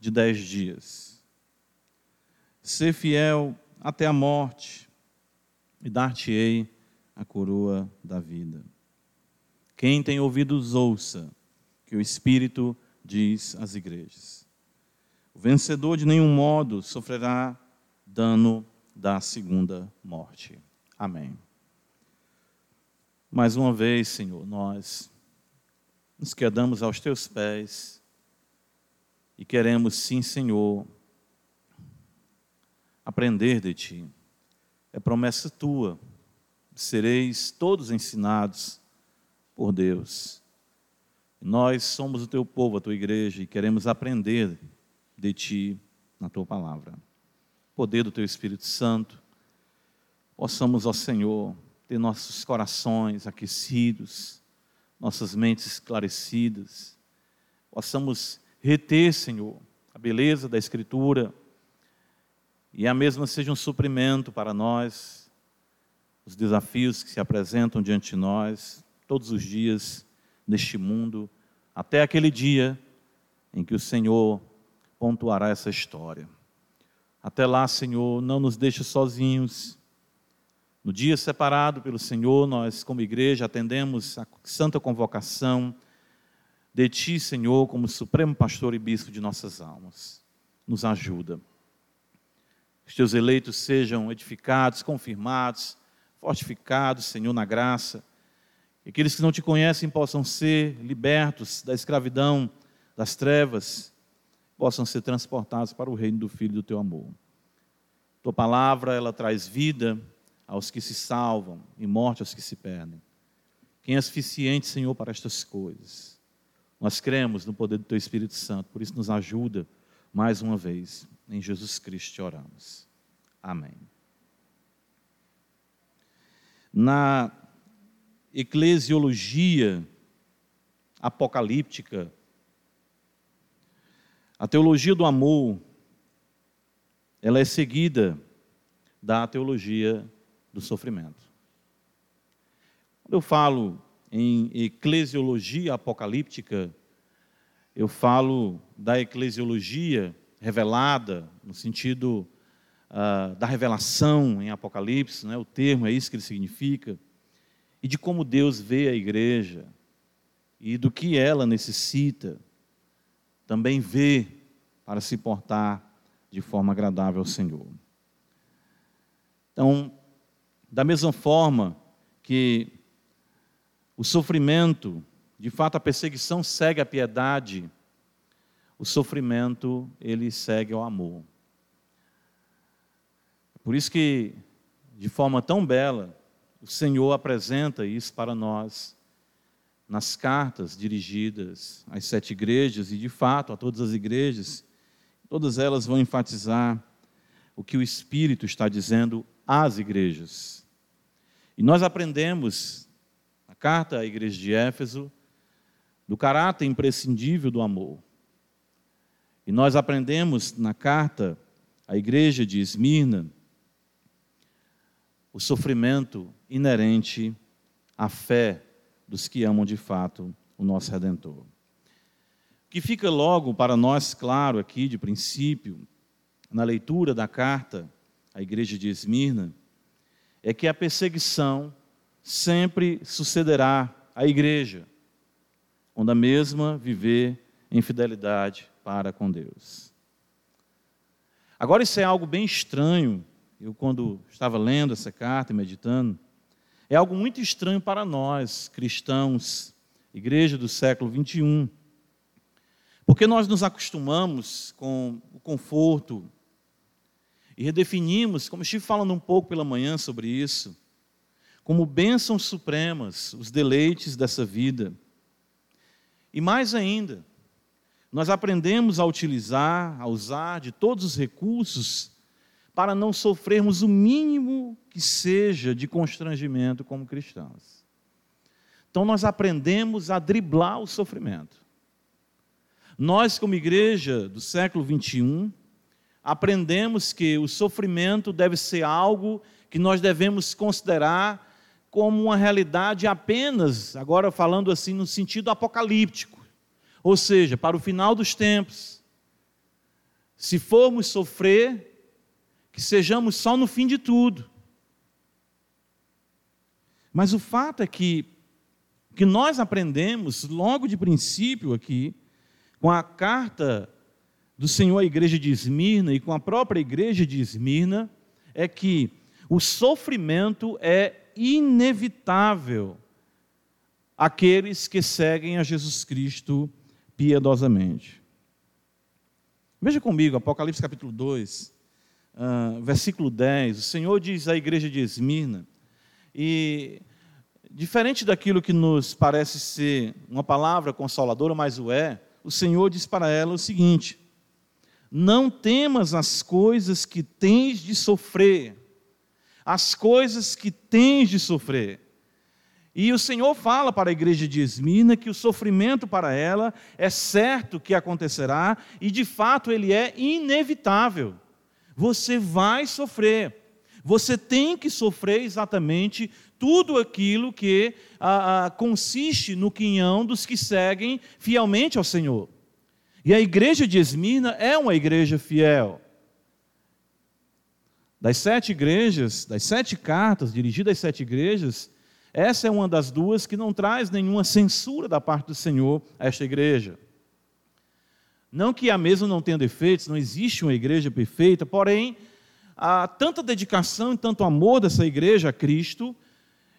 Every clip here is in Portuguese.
de dez dias. Ser fiel até a morte, e dar-te-ei a coroa da vida. Quem tem ouvidos, ouça, que o Espírito diz às igrejas. O vencedor de nenhum modo sofrerá dano da segunda morte. Amém. Mais uma vez, Senhor, nós nos quedamos aos teus pés e queremos, sim, Senhor, aprender de ti. É promessa tua, sereis todos ensinados por Deus. Nós somos o teu povo, a tua igreja, e queremos aprender de ti na tua palavra. Poder do teu Espírito Santo, possamos, ó Senhor, ter nossos corações aquecidos, nossas mentes esclarecidas, possamos reter, Senhor, a beleza da Escritura e a mesma seja um suprimento para nós, os desafios que se apresentam diante de nós todos os dias neste mundo, até aquele dia em que o Senhor pontuará essa história. Até lá, Senhor, não nos deixe sozinhos. No dia separado pelo Senhor, nós, como igreja, atendemos a santa convocação de Ti, Senhor, como Supremo Pastor e Bispo de nossas almas. Nos ajuda. Que os Teus eleitos sejam edificados, confirmados, fortificados, Senhor, na graça. E aqueles que não Te conhecem possam ser libertos da escravidão, das trevas, possam ser transportados para o reino do Filho do Teu amor. Tua palavra, ela traz vida aos que se salvam e morte aos que se perdem. Quem é suficiente, Senhor, para estas coisas? Nós cremos no poder do Teu Espírito Santo, por isso nos ajuda mais uma vez. Em Jesus Cristo oramos. Amém. Na eclesiologia apocalíptica, a teologia do amor, ela é seguida da teologia do sofrimento. Quando eu falo em eclesiologia apocalíptica, eu falo da eclesiologia revelada, no sentido uh, da revelação em Apocalipse, né? o termo é isso que ele significa, e de como Deus vê a igreja e do que ela necessita, também vê para se portar de forma agradável ao Senhor. Então, da mesma forma que o sofrimento, de fato, a perseguição segue a piedade, o sofrimento, ele segue ao amor. Por isso que, de forma tão bela, o Senhor apresenta isso para nós nas cartas dirigidas às sete igrejas e, de fato, a todas as igrejas. Todas elas vão enfatizar o que o Espírito está dizendo às igrejas. E nós aprendemos carta à igreja de Éfeso, do caráter imprescindível do amor. E nós aprendemos na carta à igreja de Esmirna o sofrimento inerente à fé dos que amam de fato o nosso Redentor. O que fica logo para nós claro aqui, de princípio, na leitura da carta à igreja de Esmirna, é que a perseguição sempre sucederá à igreja, quando a mesma viver em fidelidade para com Deus. Agora, isso é algo bem estranho. Eu, quando estava lendo essa carta e meditando, é algo muito estranho para nós, cristãos, igreja do século 21. Porque nós nos acostumamos com o conforto e redefinimos, como estive falando um pouco pela manhã sobre isso, como bênçãos supremas, os deleites dessa vida. E mais ainda, nós aprendemos a utilizar, a usar de todos os recursos para não sofrermos o mínimo que seja de constrangimento como cristãos. Então nós aprendemos a driblar o sofrimento. Nós, como igreja do século 21, aprendemos que o sofrimento deve ser algo que nós devemos considerar como uma realidade apenas, agora falando assim no sentido apocalíptico, ou seja, para o final dos tempos. Se formos sofrer, que sejamos só no fim de tudo. Mas o fato é que, que nós aprendemos logo de princípio aqui, com a carta do Senhor à igreja de Esmirna e com a própria igreja de Esmirna, é que o sofrimento é inevitável àqueles que seguem a Jesus Cristo piedosamente. Veja comigo, Apocalipse capítulo 2, uh, ah, versículo 10. O Senhor diz à igreja de Esmirna, e diferente daquilo que nos parece ser uma palavra consoladora, mas o é, o Senhor diz para ela o seguinte: Não temas as coisas que tens de sofrer, as coisas que tens de sofrer. E o Senhor fala para a igreja de Esmina que o sofrimento para ela é certo que acontecerá e de fato ele é inevitável. Você vai sofrer. Você tem que sofrer exatamente tudo aquilo que ah, ah, consiste no quinhão dos que seguem fielmente ao Senhor. E a igreja de Esmina é uma igreja fiel. Das sete igrejas, das sete cartas dirigidas às sete igrejas, essa é uma das duas que não traz nenhuma censura da parte do Senhor a esta igreja. Não que a mesma não tenha defeitos, não existe uma igreja perfeita, porém, há tanta dedicação e tanto amor dessa igreja a Cristo,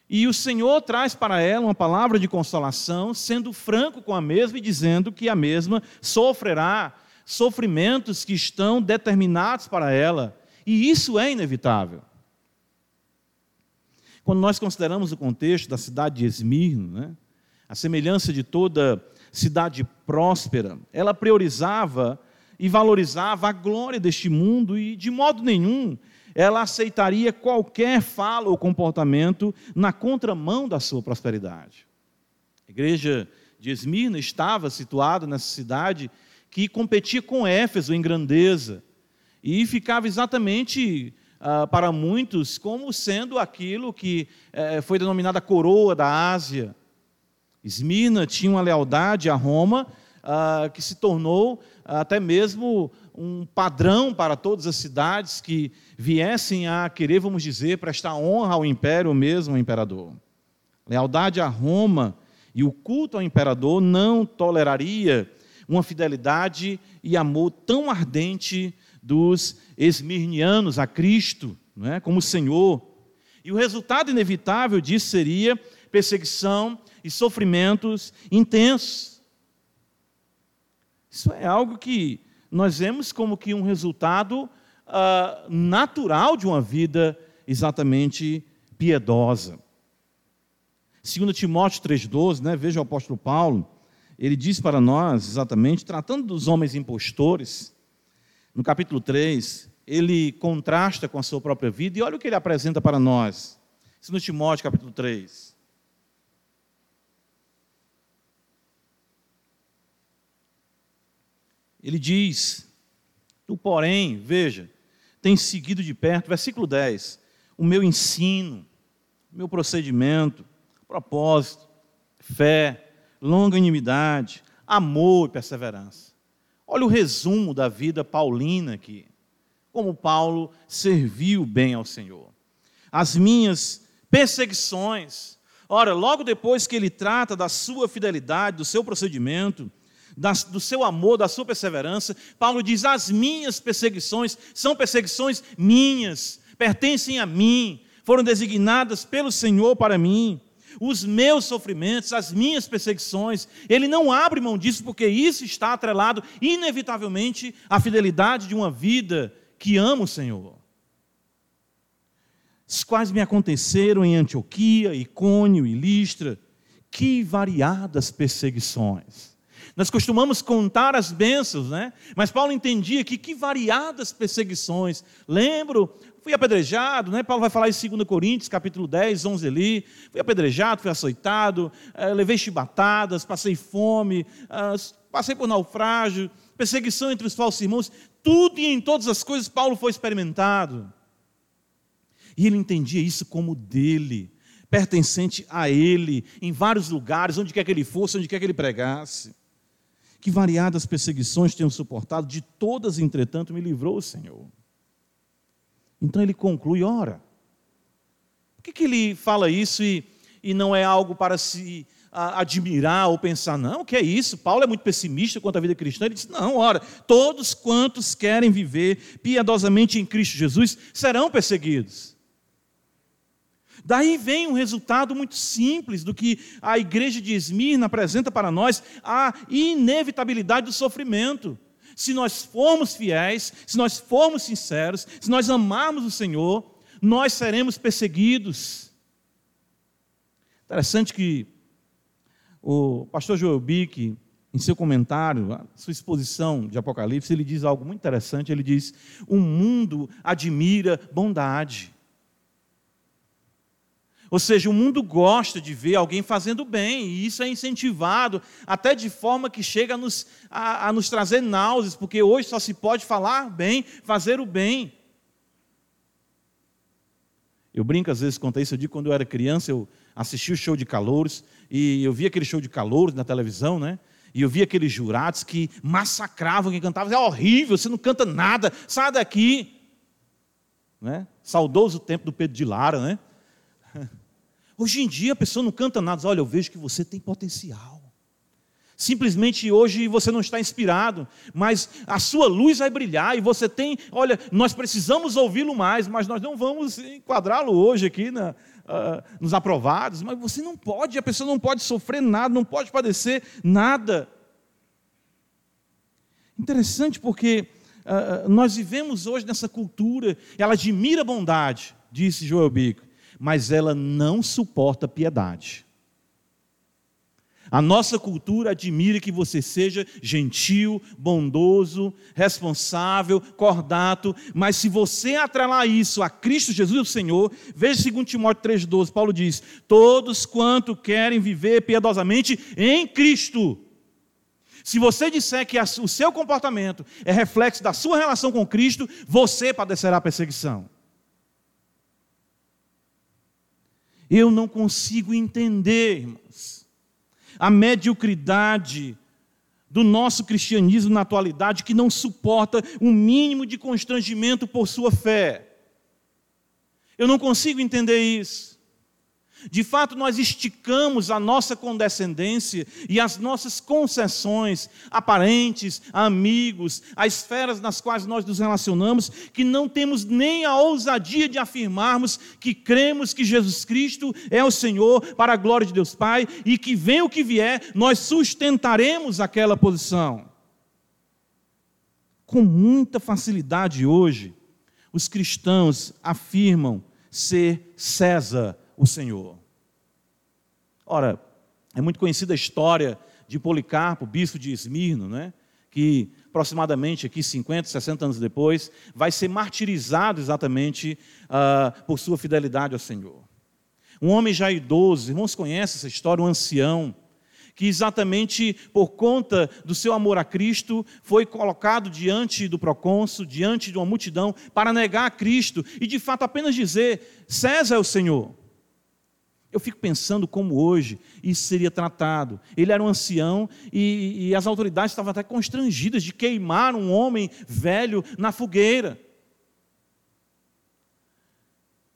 e o Senhor traz para ela uma palavra de consolação, sendo franco com a mesma e dizendo que a mesma sofrerá sofrimentos que estão determinados para ela, e isso é inevitável. Quando nós consideramos o contexto da cidade de Esmirno, né, a semelhança de toda cidade próspera, ela priorizava e valorizava a glória deste mundo e, de modo nenhum, ela aceitaria qualquer fala ou comportamento na contramão da sua prosperidade. A igreja de Esmirna estava situada nessa cidade que competia com Éfeso em grandeza e ficava exatamente ah, para muitos como sendo aquilo que eh, foi denominada coroa da Ásia. Esmirna tinha uma lealdade a Roma ah, que se tornou até mesmo um padrão para todas as cidades que viessem a querer, vamos dizer, prestar honra ao império mesmo, ao imperador. Lealdade a Roma e o culto ao imperador não toleraria uma fidelidade e amor tão ardente dos esmirnianos a Cristo, não é? como Senhor. E o resultado inevitável disso seria perseguição e sofrimentos intensos. Isso é algo que nós vemos como que um resultado uh, natural de uma vida exatamente piedosa. Segundo Timóteo 3,12, né, veja o apóstolo Paulo, ele diz para nós, exatamente, tratando dos homens impostores, no capítulo 3, ele contrasta com a sua própria vida e olha o que ele apresenta para nós. Isso no Timóteo, capítulo 3. Ele diz: Tu, porém, veja, tens seguido de perto, versículo 10, o meu ensino, o meu procedimento, propósito, fé, longanimidade, amor e perseverança. Olha o resumo da vida paulina aqui. Como Paulo serviu bem ao Senhor. As minhas perseguições. Ora, logo depois que ele trata da sua fidelidade, do seu procedimento, do seu amor, da sua perseverança, Paulo diz: As minhas perseguições são perseguições minhas, pertencem a mim, foram designadas pelo Senhor para mim os meus sofrimentos, as minhas perseguições. Ele não abre mão disso, porque isso está atrelado, inevitavelmente, à fidelidade de uma vida que ama o Senhor. Os quais me aconteceram em Antioquia, Icônio e Listra. Que variadas perseguições. Nós costumamos contar as bênçãos, né? Mas Paulo entendia que que variadas perseguições. Lembro Fui apedrejado, né? Paulo vai falar em 2 Coríntios, capítulo 10, 11 ali. Fui apedrejado, fui açoitado, eh, levei chibatadas, passei fome, ah, passei por naufrágio, perseguição entre os falsos irmãos. Tudo e em todas as coisas Paulo foi experimentado. E ele entendia isso como dele, pertencente a ele, em vários lugares, onde quer que ele fosse, onde quer que ele pregasse. Que variadas perseguições tenho suportado, de todas, entretanto, me livrou o Senhor. Então ele conclui: ora, por que, que ele fala isso e, e não é algo para se admirar ou pensar, não, o que é isso? Paulo é muito pessimista quanto à vida cristã. Ele diz: não, ora, todos quantos querem viver piedosamente em Cristo Jesus serão perseguidos. Daí vem um resultado muito simples do que a igreja de Esmirna apresenta para nós, a inevitabilidade do sofrimento. Se nós formos fiéis, se nós formos sinceros, se nós amarmos o Senhor, nós seremos perseguidos. Interessante que o pastor Joel Bick, em seu comentário, sua exposição de Apocalipse, ele diz algo muito interessante. Ele diz: O mundo admira bondade. Ou seja, o mundo gosta de ver alguém fazendo bem, e isso é incentivado, até de forma que chega a nos, a, a nos trazer náuseas, porque hoje só se pode falar bem, fazer o bem. Eu brinco às vezes quanto a isso, eu digo quando eu era criança, eu assisti o show de calouros, e eu via aquele show de calouros na televisão, né? E eu via aqueles jurados que massacravam quem cantava, é horrível, você não canta nada, sai daqui. Né? Saudoso tempo do Pedro de Lara, né? Hoje em dia a pessoa não canta nada, diz, olha, eu vejo que você tem potencial. Simplesmente hoje você não está inspirado, mas a sua luz vai brilhar e você tem, olha, nós precisamos ouvi-lo mais, mas nós não vamos enquadrá-lo hoje aqui na, uh, nos aprovados, mas você não pode, a pessoa não pode sofrer nada, não pode padecer nada. Interessante porque uh, nós vivemos hoje nessa cultura, ela admira a bondade, disse Joel Bico, mas ela não suporta piedade. A nossa cultura admira que você seja gentil, bondoso, responsável, cordato, mas se você atrelar isso a Cristo Jesus, o Senhor, veja 2 Timóteo 3,12, Paulo diz: Todos quanto querem viver piedosamente em Cristo. Se você disser que o seu comportamento é reflexo da sua relação com Cristo, você padecerá perseguição. Eu não consigo entender, irmãos, a mediocridade do nosso cristianismo na atualidade que não suporta um mínimo de constrangimento por sua fé. Eu não consigo entender isso. De fato, nós esticamos a nossa condescendência e as nossas concessões a parentes, a amigos, a esferas nas quais nós nos relacionamos, que não temos nem a ousadia de afirmarmos que cremos que Jesus Cristo é o Senhor para a glória de Deus Pai e que, vem o que vier, nós sustentaremos aquela posição. Com muita facilidade hoje, os cristãos afirmam ser César o Senhor. Ora, é muito conhecida a história de Policarpo, bispo de Esmirno, né? que aproximadamente aqui 50, 60 anos depois, vai ser martirizado exatamente uh, por sua fidelidade ao Senhor. Um homem já idoso, irmãos conhecem essa história, um ancião, que exatamente por conta do seu amor a Cristo foi colocado diante do procônsul, diante de uma multidão, para negar a Cristo e de fato apenas dizer: César é o Senhor. Eu fico pensando como hoje isso seria tratado. Ele era um ancião e, e, as autoridades estavam até constrangidas de queimar um homem velho na fogueira.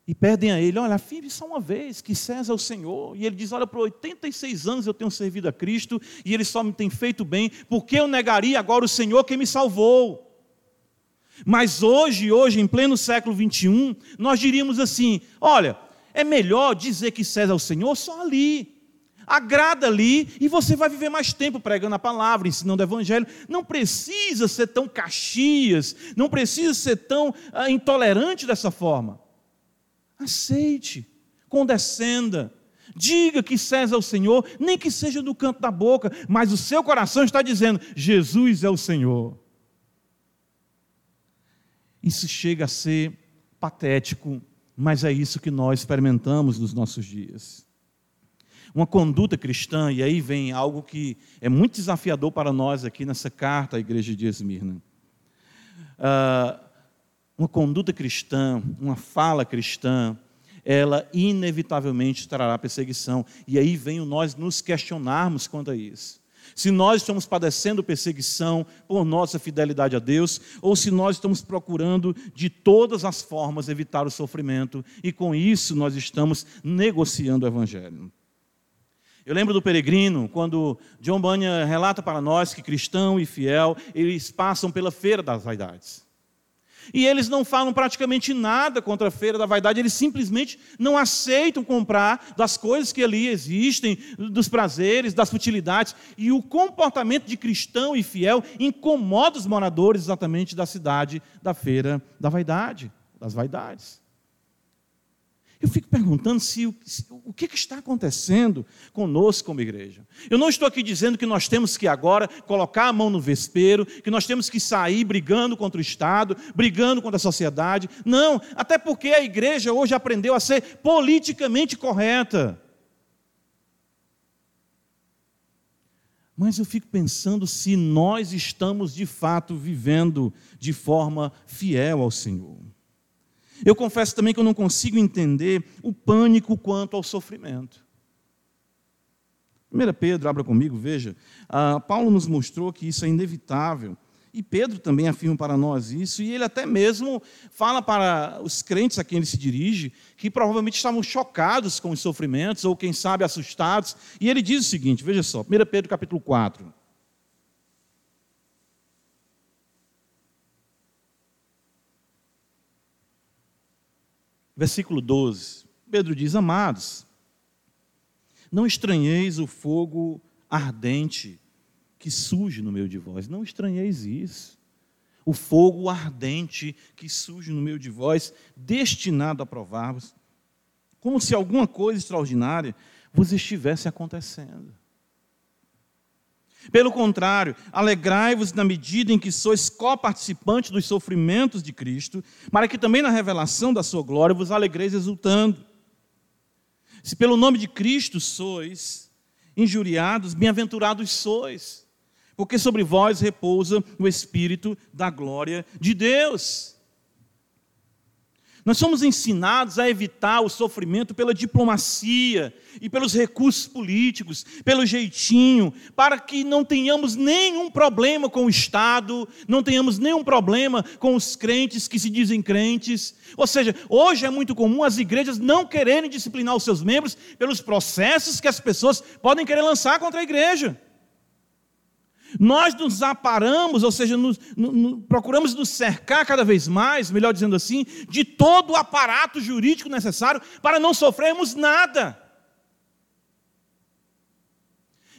E pedem a ele: olha, afirme só uma vez que César é o Senhor. E ele diz: olha, por 86 anos eu tenho servido a Cristo e ele só me tem feito bem, porque eu negaria agora o Senhor que me salvou? Mas hoje, hoje, em pleno século 21, nós diríamos assim: olha, é melhor dizer que César é o Senhor só ali. Agrada ali e você vai viver mais tempo pregando a palavra, ensinando o evangelho. Não precisa ser tão caxias, não precisa ser tão ah, intolerante dessa forma. Aceite, condescenda, diga que César é o Senhor, nem que seja do canto da boca, mas o seu coração está dizendo: Jesus é o Senhor. Isso chega a ser patético mas é isso que nós experimentamos nos nossos dias. Uma conduta cristã, e aí vem algo que é muito desafiador para nós aqui nessa carta à igreja de Esmirna. Uh, uma conduta cristã, uma fala cristã, ela inevitavelmente trará perseguição. E aí vem o nós nos questionarmos quanto a isso. Se nós estamos padecendo perseguição por nossa fidelidade a Deus, ou se nós estamos procurando de todas as formas evitar o sofrimento, e com isso nós estamos negociando o Evangelho. Eu lembro do peregrino, quando John Bunyan relata para nós que cristão e fiel, eles passam pela feira das vaidades. E eles não falam praticamente nada contra a feira da vaidade, eles simplesmente não aceitam comprar das coisas que ali existem, dos prazeres, das futilidades. E o comportamento de cristão e fiel incomoda os moradores exatamente da cidade da feira da vaidade, das vaidades. Eu fico perguntando se, se o que, que, está acontecendo conosco como igreja. Eu não estou aqui dizendo que nós temos que agora colocar a mão no vespeiro, que nós temos que sair brigando contra o Estado, brigando contra a sociedade. Não, até porque a igreja hoje aprendeu a ser politicamente correta. Mas eu fico pensando se nós estamos de fato vivendo de forma fiel ao Senhor. Eu confesso também que eu não consigo entender o pânico quanto ao sofrimento. 1 Pedro, abra comigo, veja. Ah, Paulo nos mostrou que isso é inevitável. E Pedro também afirma para nós isso, e ele até mesmo fala para os crentes a quem ele se dirige, que provavelmente estavam chocados com os sofrimentos, ou quem sabe assustados. E ele diz o seguinte: veja só, 1 Pedro capítulo 4. Versículo 12. Pedro diz: Amados, não estranheis o fogo ardente que surge no meio de vós. Não estranheis isso. O fogo ardente que surge no meio de vós, destinado a provar-vos, como se alguma coisa extraordinária vos estivesse acontecendo. Pelo contrário, alegrai-vos na medida em que sois coparticipantes dos sofrimentos de Cristo, para que também na revelação da sua glória vos alegreis exultando. Se pelo nome de Cristo sois injuriados, bem-aventurados sois, porque sobre vós repousa o Espírito da glória de Deus. Nós somos ensinados a evitar o sofrimento pela diplomacia e pelos recursos políticos, pelo jeitinho, para que não tenhamos nenhum problema com o Estado, não tenhamos nenhum problema com os crentes que se dizem crentes. Ou seja, hoje é muito comum as igrejas não quererem disciplinar os seus membros pelos processos que as pessoas podem querer lançar contra a igreja. Nós nos aparamos, ou seja, nos, no, no, procuramos nos cercar cada vez mais, melhor dizendo assim, de todo o aparato jurídico necessário para não sofrermos nada.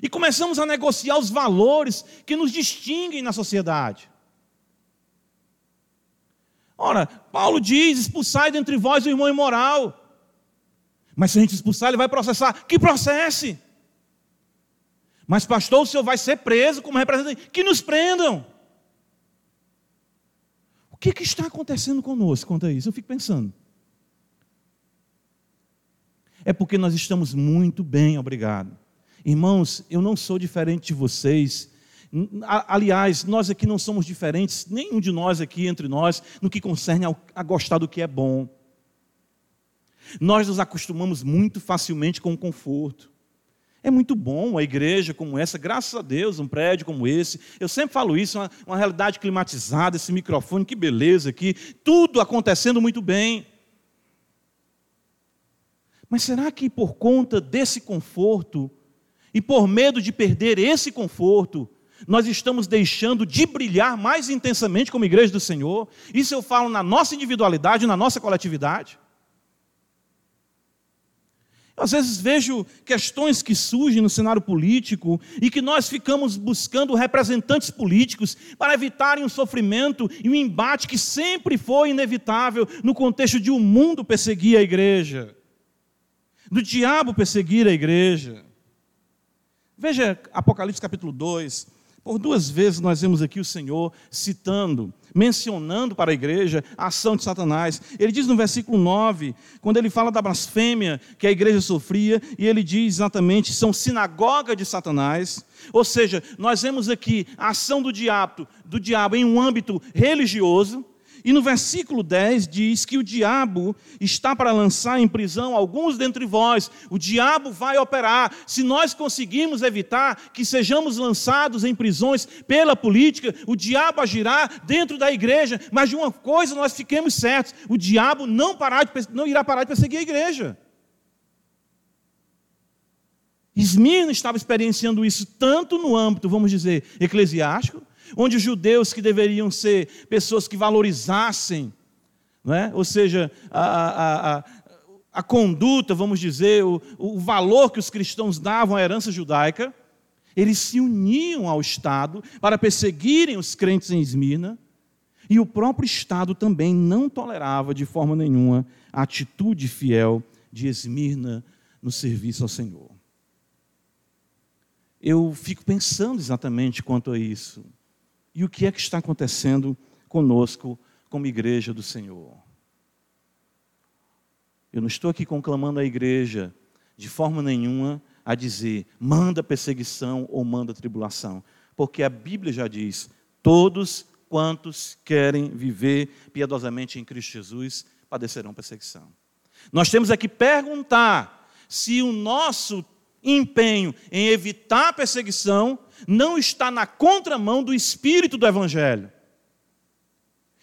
E começamos a negociar os valores que nos distinguem na sociedade. Ora, Paulo diz: expulsai dentre vós o irmão imoral. Mas se a gente expulsar, ele vai processar. Que processe? Mas, pastor, o senhor vai ser preso como representante. Que nos prendam. O que, que está acontecendo conosco quanto a isso? Eu fico pensando. É porque nós estamos muito bem, obrigado. Irmãos, eu não sou diferente de vocês. Aliás, nós aqui não somos diferentes, nenhum de nós aqui entre nós, no que concerne a gostar do que é bom. Nós nos acostumamos muito facilmente com o conforto. É muito bom uma igreja como essa, graças a Deus, um prédio como esse. Eu sempre falo isso, uma, uma realidade climatizada, esse microfone, que beleza aqui, tudo acontecendo muito bem. Mas será que por conta desse conforto e por medo de perder esse conforto, nós estamos deixando de brilhar mais intensamente como igreja do Senhor? Isso eu falo na nossa individualidade, na nossa coletividade. Às vezes vejo questões que surgem no cenário político e que nós ficamos buscando representantes políticos para evitarem um sofrimento e um embate que sempre foi inevitável no contexto de o um mundo perseguir a igreja, do diabo perseguir a igreja. Veja Apocalipse capítulo 2, por duas vezes nós vemos aqui o Senhor citando, mencionando para a igreja a ação de Satanás. Ele diz no versículo 9, quando ele fala da blasfêmia que a igreja sofria, e ele diz exatamente: são sinagoga de Satanás. Ou seja, nós vemos aqui a ação do diabo, do diabo em um âmbito religioso, E no versículo 10 diz que o diabo está para lançar em prisão alguns dentre vós. O diabo vai operar. Se nós conseguirmos evitar que sejamos lançados em prisões pela política, o diabo agirá dentro da igreja. Mas de uma coisa nós fiquemos certos: o diabo não, parar de, não irá parar de perseguir a igreja. Esmirna estava experienciando isso tanto no âmbito, vamos dizer, eclesiástico, onde os judeus que deveriam ser pessoas que valorizassem, é? ou seja, a, a, a, a conduta, vamos dizer, o, o valor que os cristãos davam à herança judaica, eles se uniam ao Estado para perseguirem os crentes em Esmirna, e o próprio Estado também não tolerava de forma nenhuma a atitude fiel de Esmirna no serviço ao Senhor. Eu fico pensando exatamente quanto a isso. E o que é que está acontecendo conosco como igreja do Senhor? Eu não estou aqui conclamando a igreja de forma nenhuma a dizer manda perseguição ou manda tribulação, porque a Bíblia já diz: todos quantos querem viver piedosamente em Cristo Jesus padecerão perseguição. Nós temos aqui perguntar se o nosso empenho em evitar a perseguição não está na contramão do espírito do Evangelho.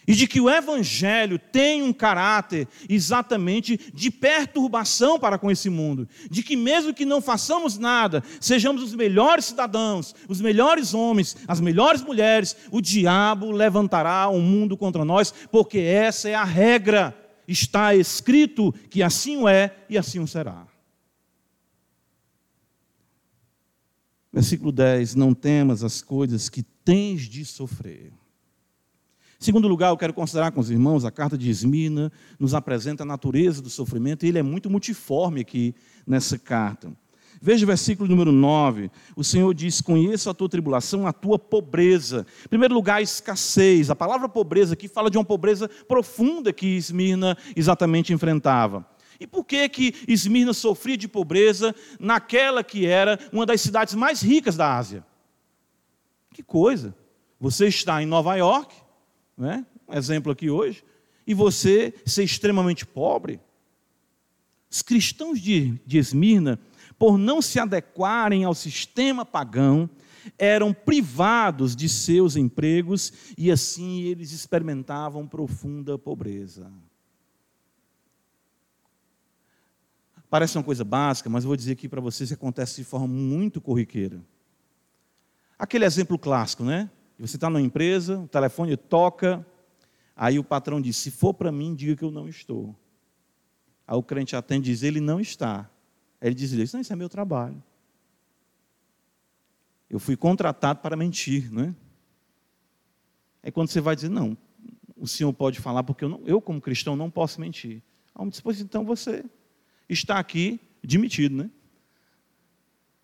E de que o Evangelho tem um caráter exatamente de perturbação para com esse mundo. De que, mesmo que não façamos nada, sejamos os melhores cidadãos, os melhores homens, as melhores mulheres, o diabo levantará um mundo contra nós, porque essa é a regra. Está escrito que assim o é e assim o será. Versículo 10: Não temas as coisas que tens de sofrer. Em segundo lugar, eu quero considerar com os irmãos, a carta de Esmina nos apresenta a natureza do sofrimento, e ele é muito multiforme aqui nessa carta. Veja o versículo número 9. O Senhor diz: Conheço a tua tribulação, a tua pobreza. Em primeiro lugar, a escassez. A palavra pobreza aqui fala de uma pobreza profunda que Esmirna exatamente enfrentava. E por que que Esmirna sofria de pobreza naquela que era uma das cidades mais ricas da Ásia? Que coisa! Você está em Nova York, né? um exemplo aqui hoje, e você ser extremamente pobre. Os cristãos de, de Esmirna, por não se adequarem ao sistema pagão, eram privados de seus empregos e assim eles experimentavam profunda pobreza. Parece uma coisa básica, mas vou dizer aqui para vocês que acontece de forma muito corriqueira. Aquele exemplo clássico, né? Você está numa empresa, o telefone toca, aí o patrão diz: se for para mim, diga que eu não estou. Aí o crente atende e diz: ele não está. Aí ele diz: não, isso é meu trabalho. Eu fui contratado para mentir, não é? Quando você vai dizer: não, o senhor pode falar, porque eu, não, eu como cristão, não posso mentir. Aí depois, então você está aqui demitido, né?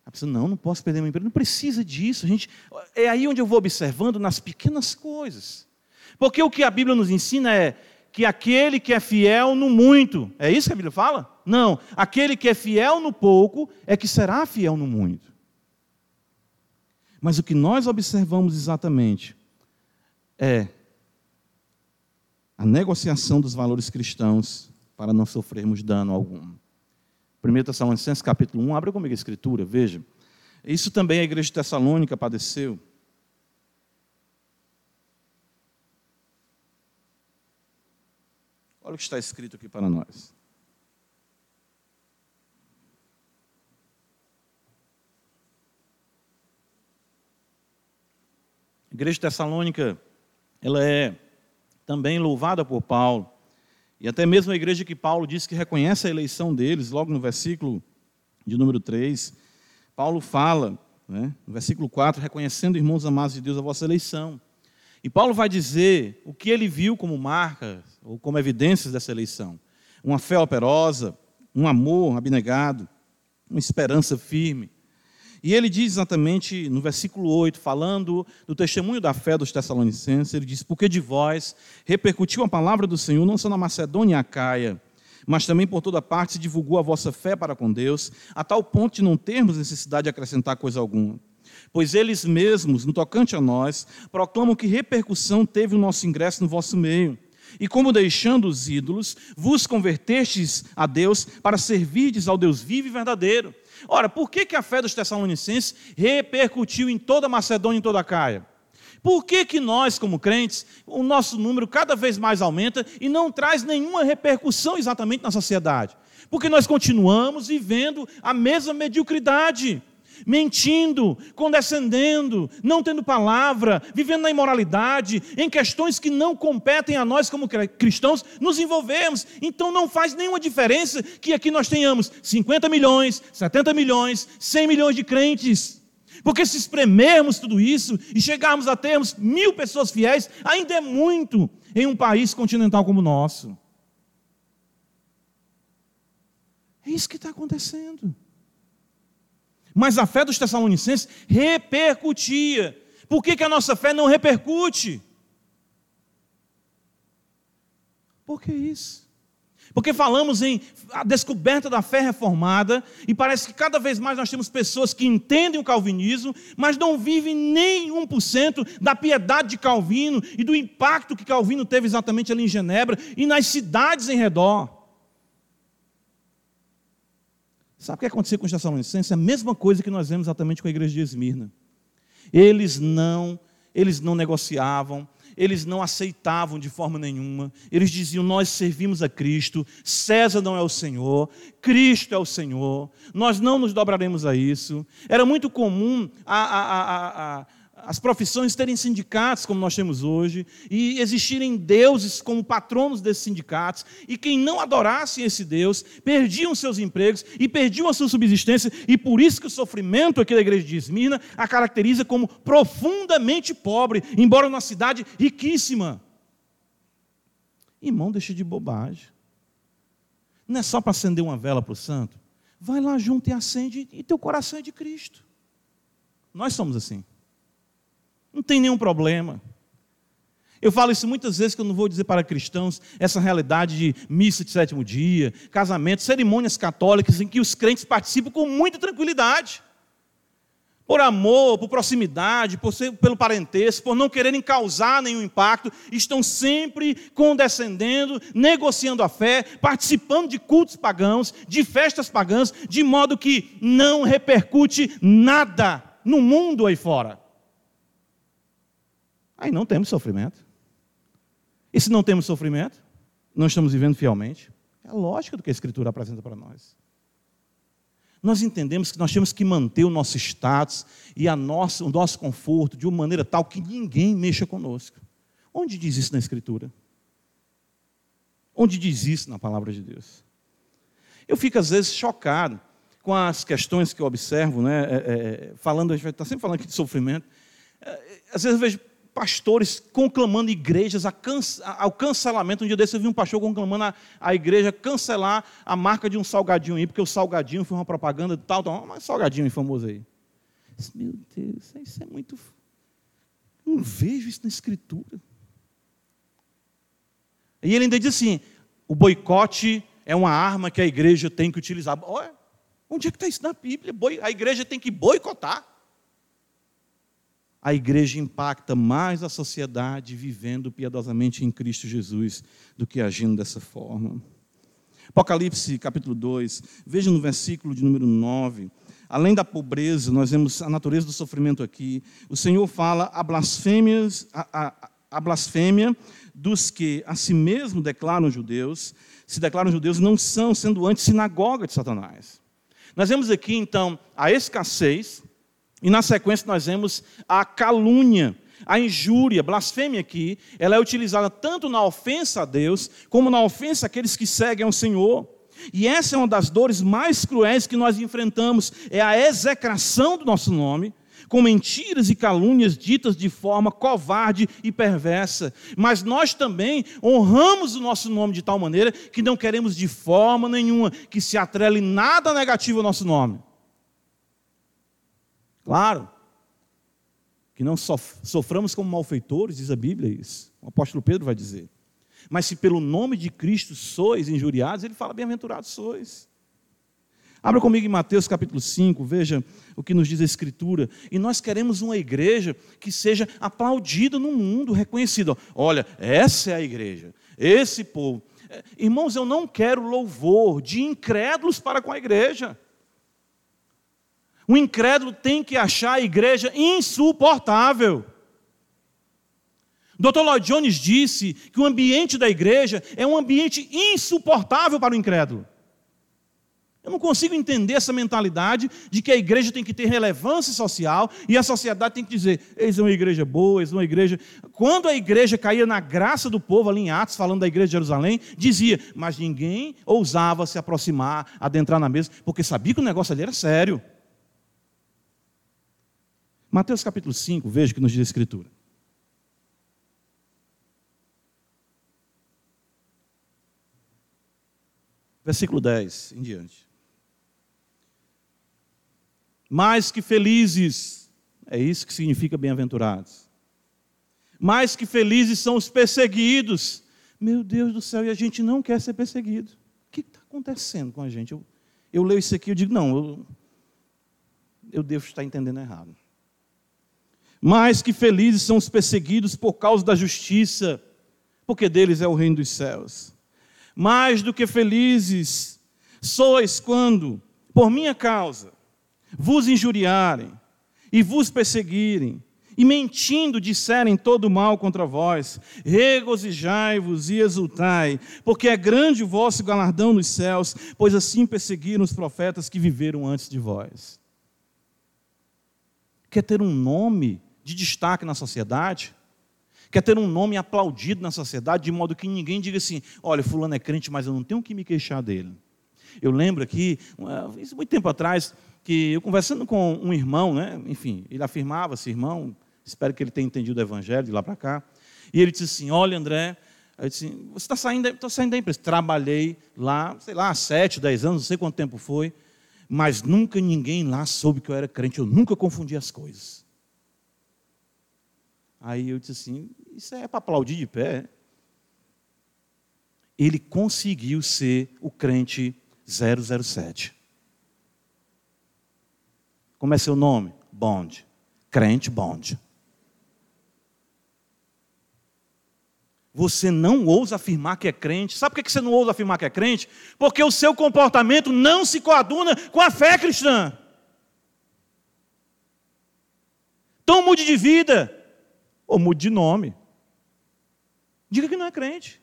A pessoa, não, não posso perder meu emprego. Não precisa disso. A gente, é aí onde eu vou observando nas pequenas coisas. Porque o que a Bíblia nos ensina é que aquele que é fiel no muito, é isso que a Bíblia fala? Não, aquele que é fiel no pouco é que será fiel no muito. Mas o que nós observamos exatamente é a negociação dos valores cristãos para não sofrermos dano algum. 1 Tessalonicenses capítulo 1, abre comigo a escritura, veja. Isso também a igreja de Tessalônica padeceu. Olha o que está escrito aqui para nós. A igreja de Tessalônica, ela é também louvada por Paulo e até mesmo a igreja que Paulo diz que reconhece a eleição deles, logo no versículo de número 3, Paulo fala, né, no versículo 4, reconhecendo, irmãos amados de Deus, a vossa eleição. E Paulo vai dizer o que ele viu como marca, ou como evidências dessa eleição: uma fé operosa, um amor abnegado, uma esperança firme, e ele diz exatamente no versículo 8, falando do testemunho da fé dos Tessalonicenses, ele diz: Porque de vós repercutiu a palavra do Senhor, não só na Macedônia e Acaia, mas também por toda parte se divulgou a vossa fé para com Deus, a tal ponto de não termos necessidade de acrescentar coisa alguma. Pois eles mesmos, no tocante a nós, proclamam que repercussão teve o nosso ingresso no vosso meio E como deixando os ídolos, vos convertestes a Deus para servirdes ao Deus vivo e verdadeiro. Ora, por que, que a fé dos Tessalonicenses repercutiu em toda a Macedônia e em toda a Caia? Por que, que nós, como crentes, o nosso número cada vez mais aumenta e não traz nenhuma repercussão exatamente na sociedade? Porque nós continuamos vivendo a mesma mediocridade mentindo, condescendendo, não tendo palavra, vivendo na imoralidade, em questões que não competem a nós como cristãos, nos envolvemos. Então não faz nenhuma diferença que aqui nós tenhamos 50 milhões, 70 milhões, 100 milhões de crentes. Porque se espremermos tudo isso e chegarmos a termos mil pessoas fiéis, ainda é muito em um país continental como o nosso. É isso que está acontecendo. Mas a fé dos Tessalonicenses repercutia. Por que, que a nossa fé não repercute? Por que isso? Porque falamos em a descoberta da fé reformada e parece que cada vez mais nós temos pessoas que entendem o calvinismo, mas não vivem nem 1% da piedade de Calvino e do impacto que Calvino teve exatamente ali em Genebra e nas cidades em redor. Sabe o que aconteceu com os Tessalonicenses? É a mesma coisa que nós vemos exatamente com a igreja de Esmirna. Eles não, eles não negociavam, eles não aceitavam de forma nenhuma. Eles diziam: Nós servimos a Cristo, César não é o Senhor, Cristo é o Senhor, nós não nos dobraremos a isso. Era muito comum a, a, a, a as profissões terem sindicatos como nós temos hoje, e existirem deuses como patronos desses sindicatos, e quem não adorasse esse Deus perdiam seus empregos e perdiam a sua subsistência, e por isso que o sofrimento aqui da igreja de Esmirna a caracteriza como profundamente pobre, embora numa cidade riquíssima. Irmão, deixa de bobagem. Não é só para acender uma vela para o santo. Vai lá junto e acende, e teu coração é de Cristo. Nós somos assim. Não tem nenhum problema. Eu falo isso muitas vezes que eu não vou dizer para cristãos essa realidade de missa de sétimo dia, casamento, cerimônias católicas em que os crentes participam com muita tranquilidade. Por amor, por proximidade, por ser, pelo parentesco, por não quererem causar nenhum impacto, estão sempre condescendendo, negociando a fé, participando de cultos pagãos, de festas pagãs, de modo que não repercute nada no mundo aí fora. Aí não temos sofrimento. E se não temos sofrimento, não estamos vivendo fielmente. É a lógica do que a Escritura apresenta para nós. Nós entendemos que nós temos que manter o nosso status e nossa, o nosso conforto de uma maneira tal que ninguém mexa conosco. Onde diz isso na Escritura? Onde diz isso na palavra de Deus? Eu fico às vezes chocado com as questões que eu observo, né? É, é, falando, a gente está sempre falando aqui de sofrimento. É, às vezes eu vejo pastores conclamando igrejas ao cancelamento. Um dia desse eu vi um pastor conclamando a, a igreja cancelar a marca de um salgadinho aí, porque o salgadinho foi uma propaganda de tal, tal, mas salgadinho famoso aí. Meu Deus, isso é muito. Não vejo isso na escritura. E ele ainda diz assim: o boicote é uma arma que a igreja tem que utilizar. Olha, onde é que está isso na Bíblia? A igreja tem que boicotar a igreja impacta mais a sociedade vivendo piedosamente em Cristo Jesus do que agindo dessa forma. Apocalipse capítulo 2, veja no versículo de número 9. Além da pobreza, nós vemos a natureza do sofrimento aqui. O Senhor fala a, blasfêmias, a, a, a blasfêmia dos que a si mesmo declaram judeus, se declaram judeus, não são, sendo antes sinagoga de Satanás. Nós vemos aqui, então, a escassez, e na sequência nós vemos a calúnia, a injúria, blasfêmia aqui, ela é utilizada tanto na ofensa a Deus, como na ofensa àqueles que seguem ao Senhor. E essa é uma das dores mais cruéis que nós enfrentamos, é a execração do nosso nome, com mentiras e calúnias ditas de forma covarde e perversa. Mas nós também honramos o nosso nome de tal maneira que não queremos de forma nenhuma que se atrele nada negativo ao nosso nome. Claro, que não soframos como malfeitores, diz a Bíblia isso. O apóstolo Pedro vai dizer. Mas se pelo nome de Cristo sois injuriados, ele fala: bem-aventurados sois. Abra comigo em Mateus capítulo 5, veja o que nos diz a Escritura. E nós queremos uma igreja que seja aplaudida no mundo, reconhecida. Olha, essa é a igreja, esse povo. É, irmãos, eu não quero louvor de incrédulos para com a igreja. O incrédulo tem que achar a igreja insuportável. Dr. Lloyd Jones disse que o ambiente da igreja é um ambiente insuportável para o incrédulo. Eu não consigo entender essa mentalidade de que a igreja tem que ter relevância social e a sociedade tem que dizer: eis uma igreja boa, eis uma igreja. Quando a igreja caía na graça do povo, ali em Atos, falando da igreja de Jerusalém, dizia: mas ninguém ousava se aproximar, adentrar na mesa, porque sabia que o negócio ali era sério. Mateus capítulo 5, veja o que nos diz a Escritura. Versículo 10 em diante. Mais que felizes, é isso que significa bem-aventurados. Mais que felizes são os perseguidos. Meu Deus do céu, e a gente não quer ser perseguido. O que está acontecendo com a gente? Eu, eu leio isso aqui e digo, não, eu, eu devo estar entendendo errado. Mais que felizes são os perseguidos por causa da justiça, porque deles é o reino dos céus. Mais do que felizes sois quando, por minha causa, vos injuriarem e vos perseguirem, e mentindo disserem todo mal contra vós, regozijai-vos e exultai, porque é grande o vosso galardão nos céus, pois assim perseguiram os profetas que viveram antes de vós. Quer ter um nome de destaque na sociedade, quer ter um nome aplaudido na sociedade, de modo que ninguém diga assim: olha, Fulano é crente, mas eu não tenho que me queixar dele. Eu lembro aqui, muito tempo atrás, que eu conversando com um irmão, né, enfim, ele afirmava-se, irmão, espero que ele tenha entendido o evangelho de lá para cá, e ele disse assim: olha, André, eu disse, você está saindo, saindo da empresa. Trabalhei lá, sei lá, sete, dez anos, não sei quanto tempo foi, mas nunca ninguém lá soube que eu era crente, eu nunca confundi as coisas. Aí eu disse assim: Isso é para aplaudir de pé. Ele conseguiu ser o crente 007. Como é seu nome? Bond. Crente Bond. Você não ousa afirmar que é crente. Sabe por que você não ousa afirmar que é crente? Porque o seu comportamento não se coaduna com a fé cristã. Então mude de vida ou mude de nome. Diga que não é crente.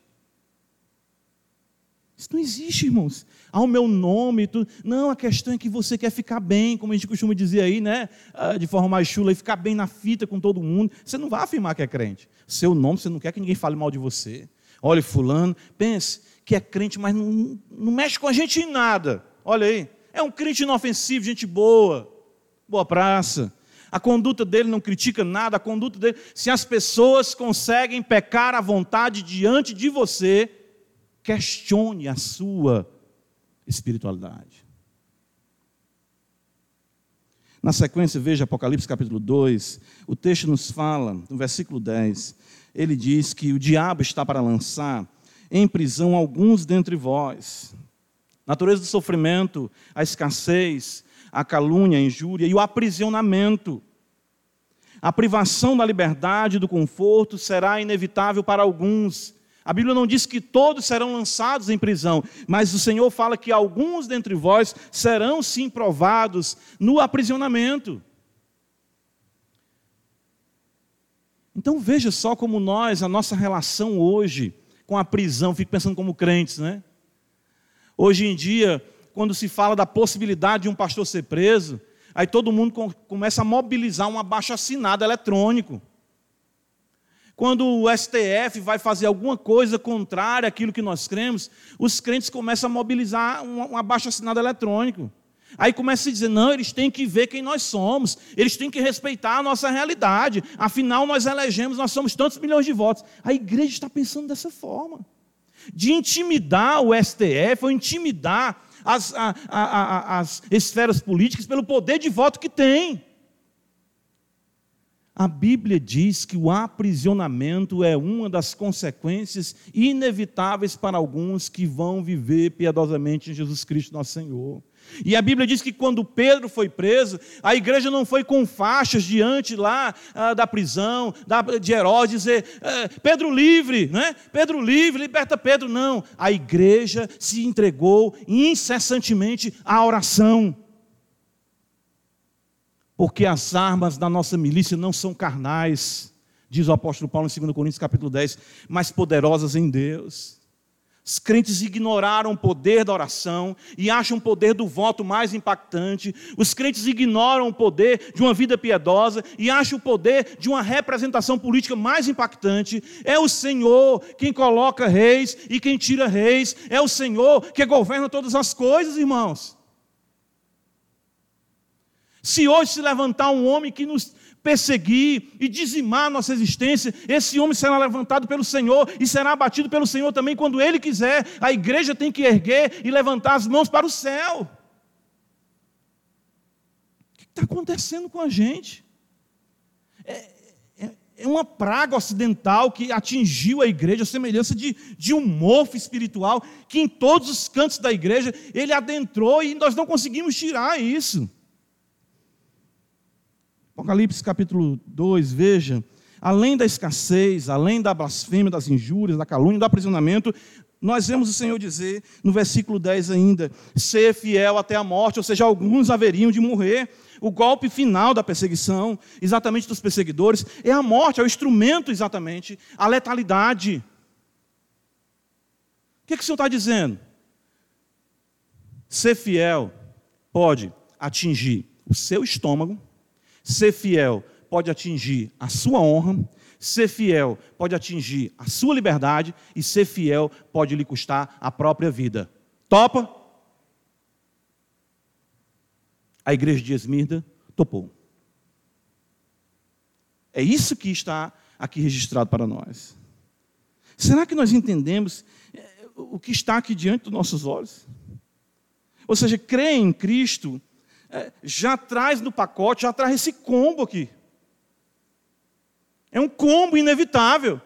Isso não existe, irmãos. Ah, o meu nome. Tu... Não, a questão é que você quer ficar bem, como a gente costuma dizer aí, né? Ah, de forma mais chula, e ficar bem na fita com todo mundo. Você não vai afirmar que é crente. Seu nome, você não quer que ninguém fale mal de você. Olha, Fulano, pense que é crente, mas não, não mexe com a gente em nada. Olha aí. É um crente inofensivo, gente boa. Boa praça. A conduta dele não critica nada, a conduta dele. Se as pessoas conseguem pecar à vontade diante de você, questione a sua espiritualidade. Na sequência, veja Apocalipse capítulo 2, o texto nos fala, no versículo 10, ele diz que o diabo está para lançar em prisão alguns dentre vós. Natureza do sofrimento, a escassez, a calúnia, a injúria e o aprisionamento. A privação da liberdade do conforto será inevitável para alguns. A Bíblia não diz que todos serão lançados em prisão, mas o Senhor fala que alguns dentre vós serão sim provados no aprisionamento. Então veja só como nós, a nossa relação hoje com a prisão, fico pensando como crentes, né? Hoje em dia, quando se fala da possibilidade de um pastor ser preso, aí todo mundo começa a mobilizar um abaixo-assinado eletrônico. Quando o STF vai fazer alguma coisa contrária àquilo que nós cremos, os crentes começam a mobilizar um abaixo-assinado eletrônico. Aí começa a dizer: não, eles têm que ver quem nós somos, eles têm que respeitar a nossa realidade, afinal nós elegemos, nós somos tantos milhões de votos. A igreja está pensando dessa forma, de intimidar o STF, ou intimidar as, a, a, as esferas políticas pelo poder de voto que tem. A Bíblia diz que o aprisionamento é uma das consequências inevitáveis para alguns que vão viver piedosamente em Jesus Cristo, nosso Senhor. E a Bíblia diz que quando Pedro foi preso, a igreja não foi com faixas diante lá ah, da prisão, da, de Herodes, dizer, eh, Pedro livre, né? Pedro livre, liberta Pedro. Não, a igreja se entregou incessantemente à oração. Porque as armas da nossa milícia não são carnais, diz o apóstolo Paulo em 2 Coríntios capítulo 10, mas poderosas em Deus os crentes ignoraram o poder da oração e acham o poder do voto mais impactante. Os crentes ignoram o poder de uma vida piedosa e acham o poder de uma representação política mais impactante. É o Senhor quem coloca reis e quem tira reis. É o Senhor que governa todas as coisas, irmãos. Se hoje se levantar um homem que nos perseguir e dizimar nossa existência, esse homem será levantado pelo Senhor e será abatido pelo Senhor também quando ele quiser. A igreja tem que erguer e levantar as mãos para o céu. O que está acontecendo com a gente? É, é, é, uma praga ocidental que atingiu a igreja, a semelhança de, de um mofo espiritual, que em todos os cantos da igreja ele adentrou e nós não conseguimos tirar isso. Apocalipse capítulo 2, veja, além da escassez, além da blasfêmia, das injúrias, da calúnia, do aprisionamento, nós vemos o Senhor dizer no versículo 10 ainda: ser fiel até a morte, ou seja, alguns haveriam de morrer. O golpe final da perseguição, exatamente dos perseguidores, é a morte, é o instrumento exatamente, a letalidade. O que, é que o Senhor está dizendo? Ser fiel pode atingir o seu estômago, Ser fiel pode atingir a sua honra, ser fiel pode atingir a sua liberdade e ser fiel pode lhe custar a própria vida. Topa? A igreja de Esmirda topou. É isso que está aqui registrado para nós. Será que nós entendemos é, o que está aqui diante dos nossos olhos? Ou seja, crer em Cristo já traz no pacote, já traz esse combo aqui. É um combo inevitável.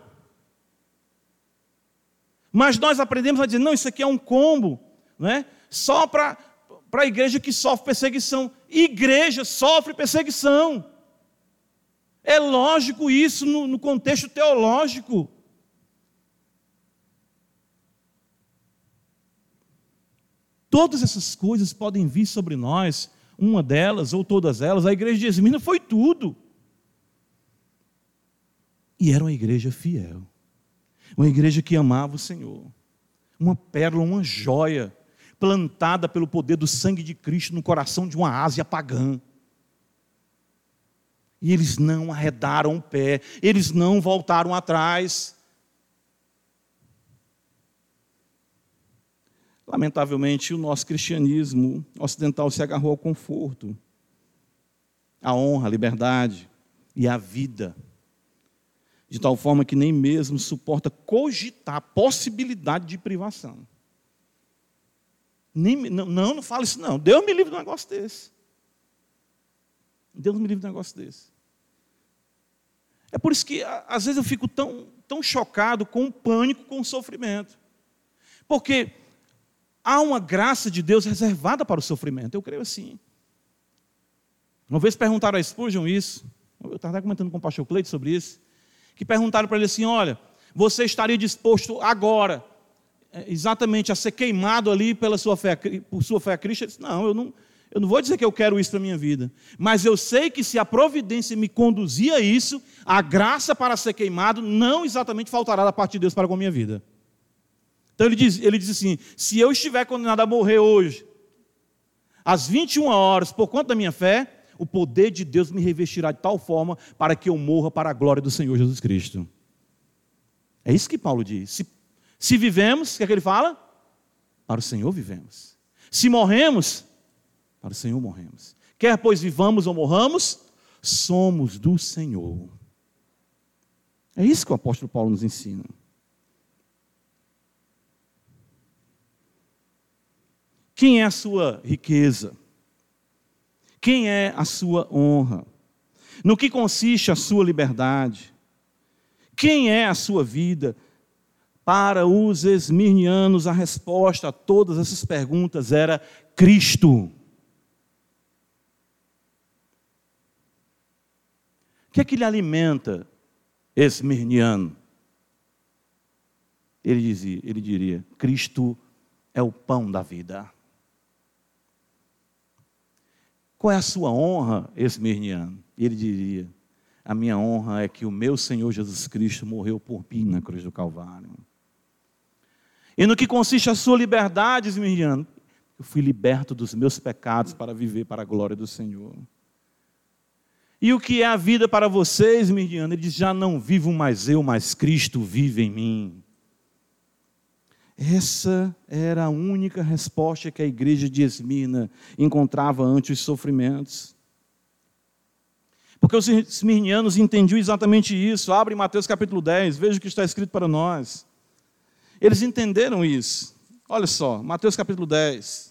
Mas nós aprendemos a dizer, não, isso aqui é um combo, não é? Só para a igreja que sofre perseguição. Igreja sofre perseguição. É lógico isso no, no contexto teológico. Todas essas coisas podem vir sobre nós uma delas ou todas elas, a igreja de Esmirna foi tudo. E era uma igreja fiel, uma igreja que amava o Senhor, uma pérola, uma joia, plantada pelo poder do sangue de Cristo no coração de uma Ásia pagã. E eles não arredaram o pé, eles não voltaram atrás. Lamentavelmente, o nosso cristianismo ocidental se agarrou ao conforto, à honra, à liberdade e à vida, de tal forma que nem mesmo suporta cogitar a possibilidade de privação. Nem, não, não, não fala isso não. Deus me livre de um negócio desse. Deus me livre de um negócio desse. É por isso que às vezes eu fico tão, tão chocado com o pânico, com o sofrimento. Porque há uma graça de Deus reservada para o sofrimento. Eu creio assim. Uma vez perguntaram a Spurgeon isso, eu estava comentando com o pastor Cleide sobre isso, que perguntaram para ele assim: olha, você estaria disposto agora, é, exatamente, a ser queimado ali pela sua fé, por sua fé a Cristo? Ele disse: não, eu não, eu não vou dizer que eu quero isso para minha vida, mas eu sei que se a providência me conduzir a isso, a graça para ser queimado não exatamente faltará da parte de Deus para com a minha vida. Então ele diz, ele diz assim: se eu estiver condenado a morrer hoje, às 21 horas, por conta da minha fé, o poder de Deus me revestirá de tal forma para que eu morra para a glória do Senhor Jesus Cristo. É isso que Paulo diz. Se, se vivemos, o que é que ele fala? Para o Senhor vivemos. Se morremos, para o Senhor morremos. Quer pois vivamos ou morramos, somos do Senhor. É isso que o apóstolo Paulo nos ensina. Quem é a sua riqueza? Quem é a sua honra? No que consiste a sua liberdade? Quem é a sua vida? Para os esmirnianos, a resposta a todas essas perguntas era Cristo. O que é que lhe alimenta, esmirniano? Ele, dizia, ele diria: Cristo é o pão da vida. Qual é a sua honra, esmirniano? Ele diria: A minha honra é que o meu Senhor Jesus Cristo morreu por mim na cruz do Calvário. E no que consiste a sua liberdade, esmirniano? Eu fui liberto dos meus pecados para viver para a glória do Senhor. E o que é a vida para vocês, Mirdiano? Ele diz: Já não vivo mais eu, mas Cristo vive em mim. Essa era a única resposta que a igreja de Esmirna encontrava ante os sofrimentos. Porque os esmirnianos entendiam exatamente isso. Abre Mateus capítulo 10, veja o que está escrito para nós. Eles entenderam isso. Olha só, Mateus capítulo 10.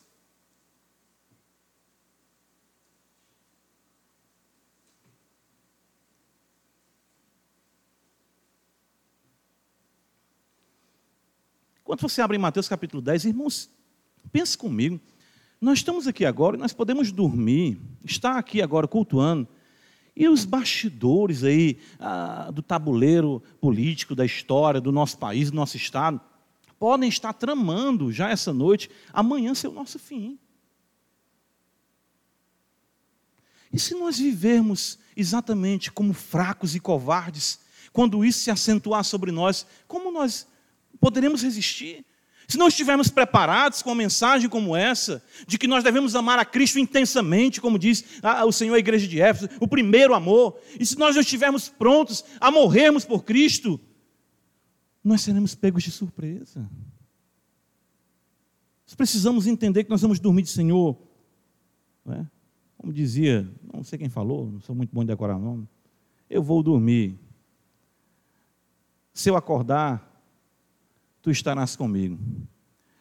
Quando você abre em Mateus capítulo 10, irmãos, pense comigo. Nós estamos aqui agora, nós podemos dormir, estar aqui agora cultuando, e os bastidores aí ah, do tabuleiro político, da história do nosso país, do nosso estado, podem estar tramando já essa noite, amanhã ser o nosso fim. E se nós vivermos exatamente como fracos e covardes, quando isso se acentuar sobre nós, como nós poderemos resistir. Se não estivermos preparados com uma mensagem como essa, de que nós devemos amar a Cristo intensamente, como diz o Senhor à igreja de Éfeso, o primeiro amor, e se nós não estivermos prontos a morrermos por Cristo, nós seremos pegos de surpresa. Nós precisamos entender que nós vamos dormir de Senhor. É? Como dizia, não sei quem falou, não sou muito bom de decorar nome. Eu vou dormir. Se eu acordar, tu estarás comigo.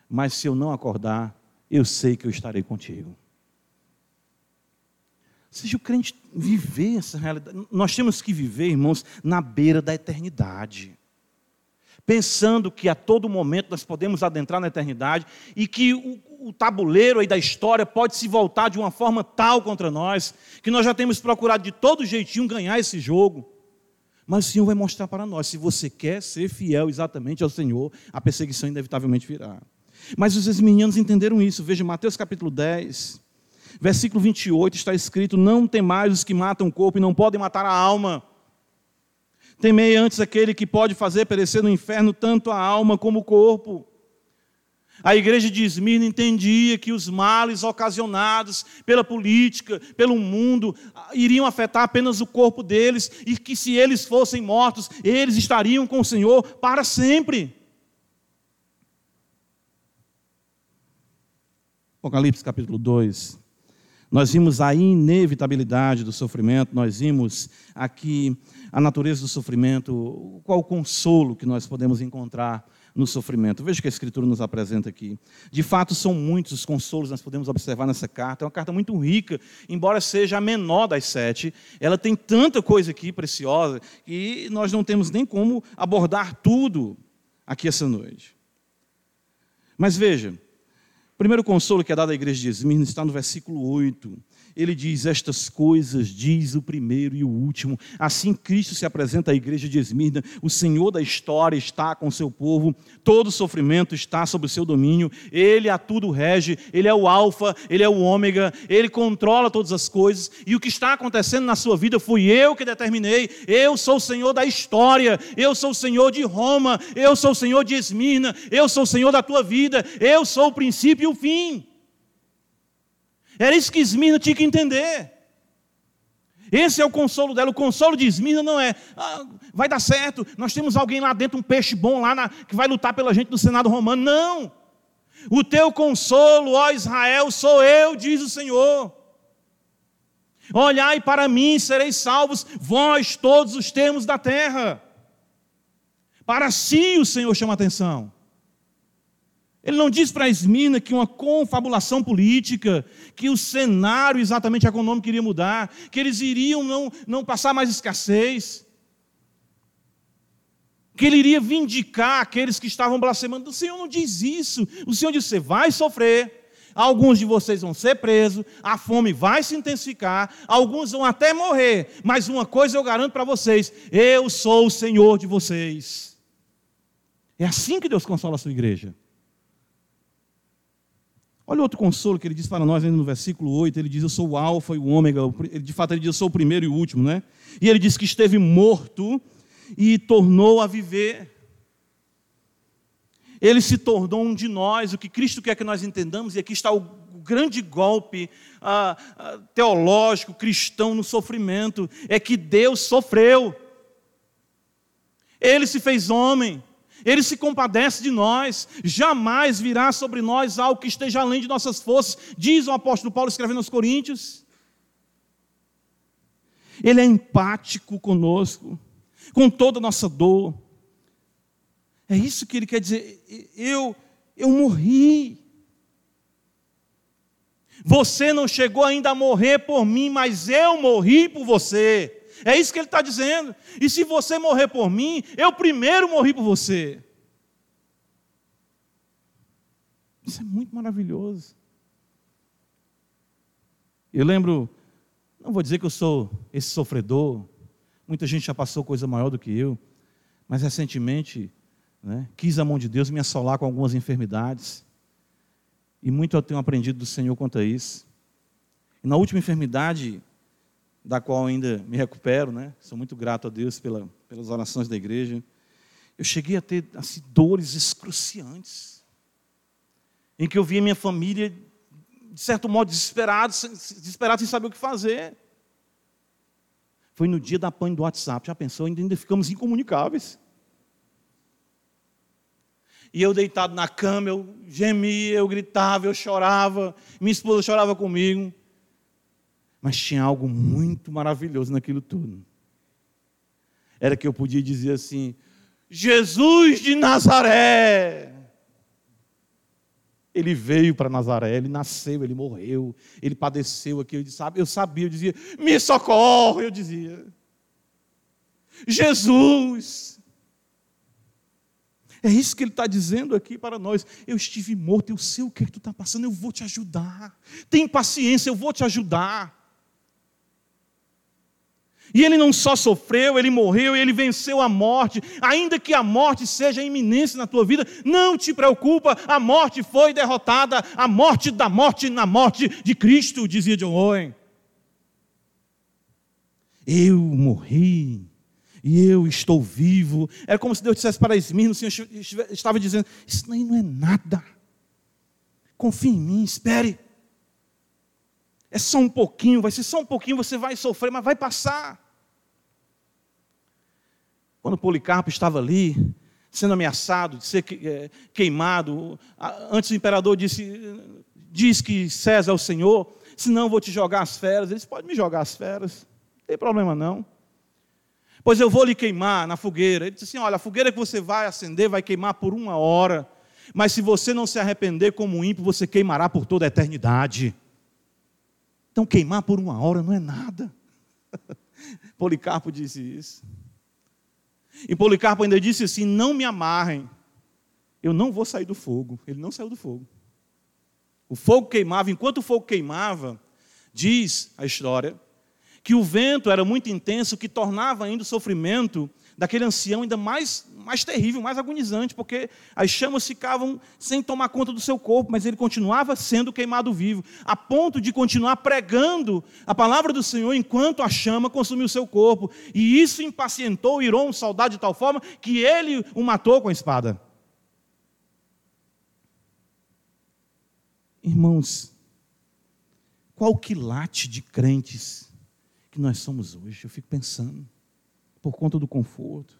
Mas se eu não acordar, eu sei que eu estarei contigo. Seja o crente viver essa realidade. Nós temos que viver, irmãos, na beira da eternidade. Pensando que a todo momento nós podemos adentrar na eternidade e que o, o tabuleiro aí da história pode se voltar de uma forma tal contra nós, que nós já temos procurado de todo jeitinho ganhar esse jogo. Mas o Senhor vai mostrar para nós, se você quer ser fiel exatamente ao Senhor, a perseguição inevitavelmente virá. Mas os esminianos entenderam isso. Veja Mateus capítulo 10, versículo 28, está escrito: Não temais os que matam o corpo e não podem matar a alma. Temei antes aquele que pode fazer perecer no inferno tanto a alma como o corpo. A igreja de Esmirna entendia que os males ocasionados pela política, pelo mundo, iriam afetar apenas o corpo deles e que se eles fossem mortos, eles estariam com o Senhor para sempre. Apocalipse capítulo 2. Nós vimos a inevitabilidade do sofrimento, nós vimos aqui a natureza do sofrimento, qual o consolo que nós podemos encontrar no sofrimento. Veja o que a Escritura nos apresenta aqui. De fato, são muitos os consolos que nós podemos observar nessa carta. É uma carta muito rica, embora seja a menor das sete. Ela tem tanta coisa aqui preciosa que nós não temos nem como abordar tudo aqui essa noite. Mas veja, o primeiro consolo que é dado à igreja de Esmirna está no versículo 8 ele diz: Estas coisas diz o primeiro e o último. Assim Cristo se apresenta à igreja de Esmirna. O Senhor da história está com o seu povo, todo sofrimento está sob o seu domínio. Ele a tudo rege, ele é o Alfa, ele é o Ômega, ele controla todas as coisas. E o que está acontecendo na sua vida fui eu que determinei. Eu sou o Senhor da história, eu sou o Senhor de Roma, eu sou o Senhor de Esmirna, eu sou o Senhor da tua vida, eu sou o princípio e o fim. Era isso que Esmirna tinha que entender. Esse é o consolo dela. O consolo de Esmirna não é, ah, vai dar certo, nós temos alguém lá dentro, um peixe bom lá, na, que vai lutar pela gente no Senado Romano. Não. O teu consolo, ó Israel, sou eu, diz o Senhor. Olhai para mim, sereis salvos, vós todos os termos da terra. Para si o Senhor chama atenção. Ele não diz para Esmina que uma confabulação política, que o cenário exatamente econômico iria mudar, que eles iriam não, não passar mais escassez, que ele iria vindicar aqueles que estavam blasfemando. O Senhor não diz isso. O Senhor diz: você vai sofrer, alguns de vocês vão ser presos, a fome vai se intensificar, alguns vão até morrer, mas uma coisa eu garanto para vocês: eu sou o Senhor de vocês. É assim que Deus consola a sua igreja. Olha outro consolo que ele diz para nós ainda no versículo 8, ele diz, eu sou o alfa e o ômega, de fato ele diz, eu sou o primeiro e o último, né? E ele diz que esteve morto e tornou a viver. Ele se tornou um de nós, o que Cristo quer que nós entendamos, e aqui está o grande golpe ah, teológico, cristão no sofrimento, é que Deus sofreu. Ele se fez homem, ele se compadece de nós, jamais virá sobre nós algo que esteja além de nossas forças, diz o apóstolo Paulo escrevendo aos Coríntios. Ele é empático conosco, com toda a nossa dor. É isso que ele quer dizer. Eu, eu morri. Você não chegou ainda a morrer por mim, mas eu morri por você. É isso que ele está dizendo. E se você morrer por mim, eu primeiro morri por você. Isso é muito maravilhoso. Eu lembro, não vou dizer que eu sou esse sofredor, muita gente já passou coisa maior do que eu, mas recentemente né, quis a mão de Deus me assolar com algumas enfermidades, e muito eu tenho aprendido do Senhor quanto a isso. E na última enfermidade, da qual ainda me recupero, né? Sou muito grato a Deus pela, pelas orações da igreja. Eu cheguei a ter assim, dores excruciantes, em que eu via minha família, de certo modo, desesperado, desesperado sem saber o que fazer. Foi no dia da pane do WhatsApp, já pensou? Ainda ficamos incomunicáveis. E eu deitado na cama, eu gemia, eu gritava, eu chorava, minha esposa chorava comigo. Mas tinha algo muito maravilhoso naquilo tudo. Era que eu podia dizer assim: Jesus de Nazaré. Ele veio para Nazaré, ele nasceu, ele morreu, ele padeceu aqui. Eu, eu sabia, eu dizia: Me socorre, eu dizia. Jesus. É isso que ele está dizendo aqui para nós. Eu estive morto, eu sei o que, é que tu está passando, eu vou te ajudar. Tem paciência, eu vou te ajudar. E ele não só sofreu, ele morreu ele venceu a morte. Ainda que a morte seja iminente na tua vida, não te preocupa, a morte foi derrotada, a morte da morte na morte de Cristo, dizia John Owen. Eu morri e eu estou vivo. Era como se Deus dissesse para Esmirno, o Senhor estava dizendo: Isso aí não é nada. Confie em mim, espere. É só um pouquinho, vai ser só um pouquinho, você vai sofrer, mas vai passar. Quando Policarpo estava ali, sendo ameaçado de ser é, queimado, antes o imperador disse: diz que César é o Senhor, senão eu vou te jogar as feras. Ele disse: pode me jogar as feras, não tem problema não. Pois eu vou lhe queimar na fogueira. Ele disse assim: olha, a fogueira que você vai acender vai queimar por uma hora, mas se você não se arrepender como ímpio, você queimará por toda a eternidade. Então, queimar por uma hora não é nada. Policarpo disse isso. E Policarpo ainda disse assim: Não me amarrem, eu não vou sair do fogo. Ele não saiu do fogo. O fogo queimava, enquanto o fogo queimava, diz a história, que o vento era muito intenso, que tornava ainda o sofrimento daquele ancião ainda mais, mais terrível, mais agonizante, porque as chamas ficavam sem tomar conta do seu corpo, mas ele continuava sendo queimado vivo, a ponto de continuar pregando a palavra do Senhor enquanto a chama consumiu o seu corpo. E isso impacientou, irou um soldado de tal forma que ele o matou com a espada. Irmãos, qual quilate de crentes que nós somos hoje? Eu fico pensando por conta do conforto.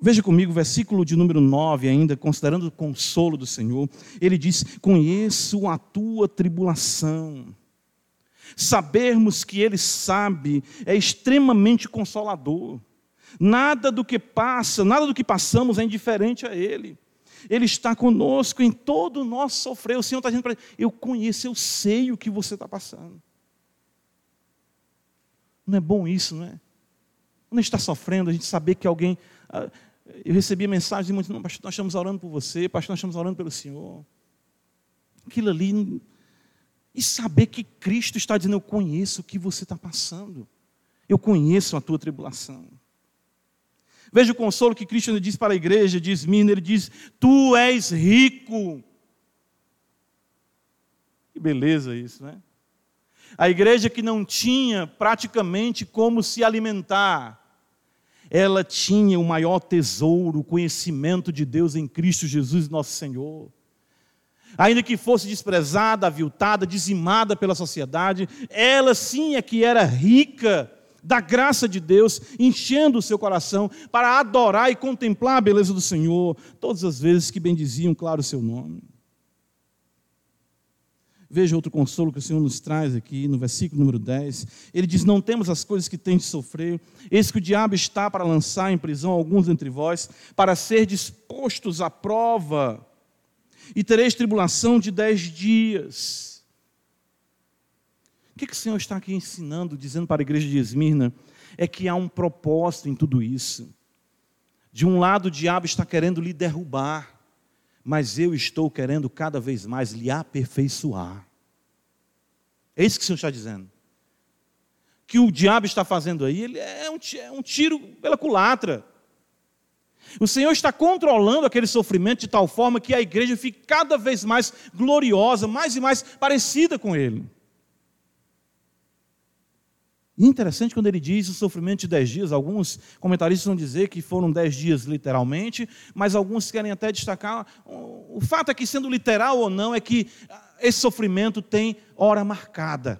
Veja comigo o versículo de número 9, ainda, considerando o consolo do Senhor. Ele diz: Conheço a tua tribulação. Sabermos que Ele sabe é extremamente consolador. Nada do que passa, nada do que passamos é indiferente a Ele. Ele está conosco em todo o nosso sofrer. O Senhor está dizendo para ele: Eu conheço, eu sei o que você está passando. Não é bom isso, não é? Quando a gente está sofrendo, a gente saber que alguém. Ah, eu recebi mensagens de muitos, não, pastor, nós estamos orando por você, pastor, nós estamos orando pelo Senhor. Aquilo ali. E saber que Cristo está dizendo: Eu conheço o que você está passando. Eu conheço a tua tribulação. Veja o consolo que Cristo diz para a igreja, diz Mina, ele diz: Tu és rico. Que beleza isso, né? A igreja que não tinha praticamente como se alimentar, ela tinha o maior tesouro, o conhecimento de Deus em Cristo Jesus, nosso Senhor. Ainda que fosse desprezada, aviltada, dizimada pela sociedade, ela sim é que era rica da graça de Deus, enchendo o seu coração para adorar e contemplar a beleza do Senhor, todas as vezes que bendiziam, claro, o seu nome. Veja outro consolo que o Senhor nos traz aqui no versículo número 10. Ele diz: Não temos as coisas que tem de sofrer, eis que o diabo está para lançar em prisão alguns entre vós, para ser dispostos à prova, e tereis tribulação de dez dias. O que, que o Senhor está aqui ensinando, dizendo para a igreja de Esmirna? É que há um propósito em tudo isso. De um lado, o diabo está querendo lhe derrubar, mas eu estou querendo cada vez mais lhe aperfeiçoar. É isso que o Senhor está dizendo. Que o diabo está fazendo aí, ele é um, é um tiro pela culatra. O Senhor está controlando aquele sofrimento de tal forma que a igreja fique cada vez mais gloriosa, mais e mais parecida com Ele. Interessante quando ele diz o sofrimento de dez dias, alguns comentaristas vão dizer que foram dez dias literalmente, mas alguns querem até destacar, o fato é que sendo literal ou não, é que esse sofrimento tem hora marcada.